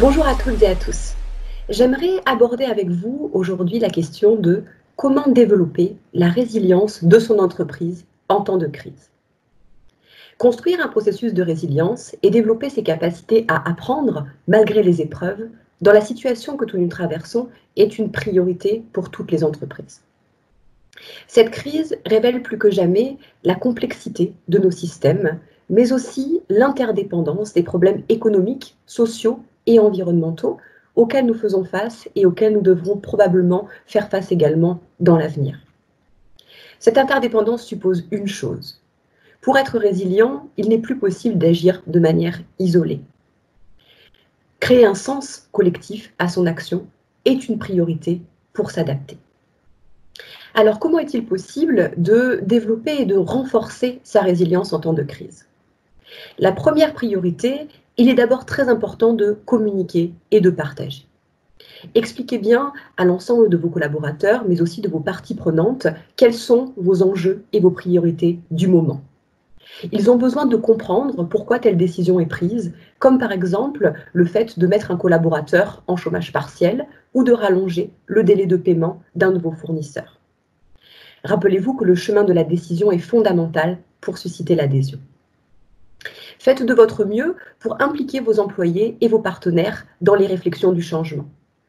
Bonjour à toutes et à tous. J'aimerais aborder avec vous aujourd'hui la question de comment développer la résilience de son entreprise en temps de crise. Construire un processus de résilience et développer ses capacités à apprendre malgré les épreuves dans la situation que nous traversons est une priorité pour toutes les entreprises. Cette crise révèle plus que jamais la complexité de nos systèmes, mais aussi l'interdépendance des problèmes économiques, sociaux et environnementaux auxquels nous faisons face et auxquels nous devrons probablement faire face également dans l'avenir. Cette interdépendance suppose une chose. Pour être résilient, il n'est plus possible d'agir de manière isolée. Créer un sens collectif à son action est une priorité pour s'adapter. Alors comment est-il possible de développer et de renforcer sa résilience en temps de crise? La première priorité il est d'abord très important de communiquer et de partager. Expliquez bien à l'ensemble de vos collaborateurs, mais aussi de vos parties prenantes, quels sont vos enjeux et vos priorités du moment. Ils ont besoin de comprendre pourquoi telle décision est prise, comme par exemple le fait de mettre un collaborateur en chômage partiel ou de rallonger le délai de paiement d'un de vos fournisseurs. Rappelez-vous que le chemin de la décision est fondamental pour susciter l'adhésion. Faites de votre mieux pour impliquer vos employés et vos partenaires dans les réflexions du changement.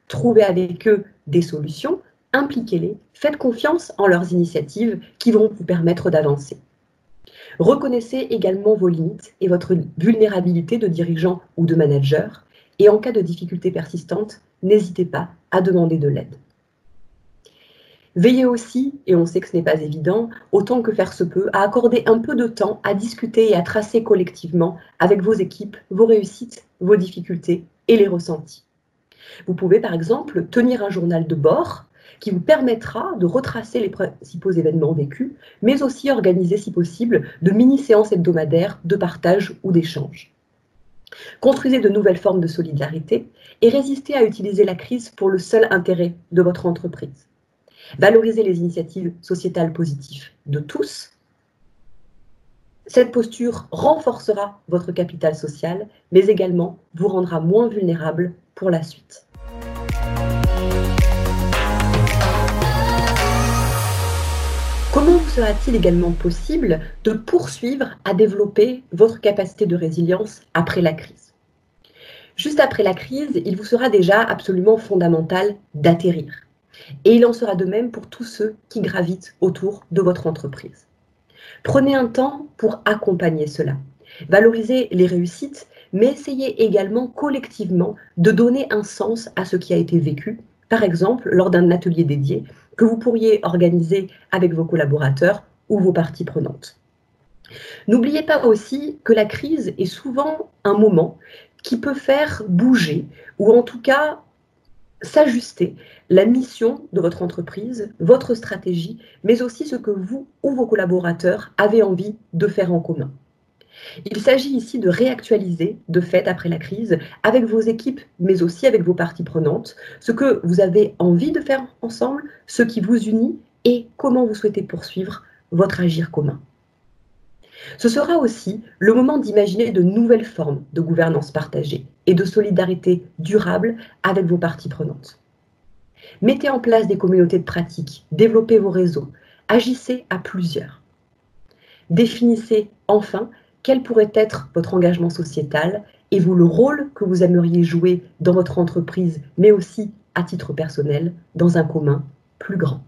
Trouvez avec eux des solutions, impliquez-les, faites confiance en leurs initiatives qui vont vous permettre d'avancer. Reconnaissez également vos limites et votre vulnérabilité de dirigeant ou de manager et en cas de difficultés persistantes, n'hésitez pas à demander de l'aide. Veillez aussi, et on sait que ce n'est pas évident, autant que faire se peut, à accorder un peu de temps à discuter et à tracer collectivement avec vos équipes vos réussites, vos difficultés et les ressentis. Vous pouvez par exemple tenir un journal de bord qui vous permettra de retracer les principaux événements vécus, mais aussi organiser si possible de mini-séances hebdomadaires de partage ou d'échange. Construisez de nouvelles formes de solidarité et résistez à utiliser la crise pour le seul intérêt de votre entreprise valoriser les initiatives sociétales positives de tous. Cette posture renforcera votre capital social, mais également vous rendra moins vulnérable pour la suite. Comment vous sera-t-il également possible de poursuivre à développer votre capacité de résilience après la crise? Juste après la crise, il vous sera déjà absolument fondamental d'atterrir. Et il en sera de même pour tous ceux qui gravitent autour de votre entreprise. Prenez un temps pour accompagner cela. Valorisez les réussites, mais essayez également collectivement de donner un sens à ce qui a été vécu, par exemple lors d'un atelier dédié que vous pourriez organiser avec vos collaborateurs ou vos parties prenantes. N'oubliez pas aussi que la crise est souvent un moment qui peut faire bouger, ou en tout cas s'ajuster la mission de votre entreprise, votre stratégie, mais aussi ce que vous ou vos collaborateurs avez envie de faire en commun. Il s'agit ici de réactualiser, de fait après la crise, avec vos équipes, mais aussi avec vos parties prenantes, ce que vous avez envie de faire ensemble, ce qui vous unit et comment vous souhaitez poursuivre votre agir commun. Ce sera aussi le moment d'imaginer de nouvelles formes de gouvernance partagée et de solidarité durable avec vos parties prenantes. Mettez en place des communautés de pratique, développez vos réseaux, agissez à plusieurs. Définissez enfin quel pourrait être votre engagement sociétal et vous le rôle que vous aimeriez jouer dans votre entreprise, mais aussi à titre personnel, dans un commun plus grand.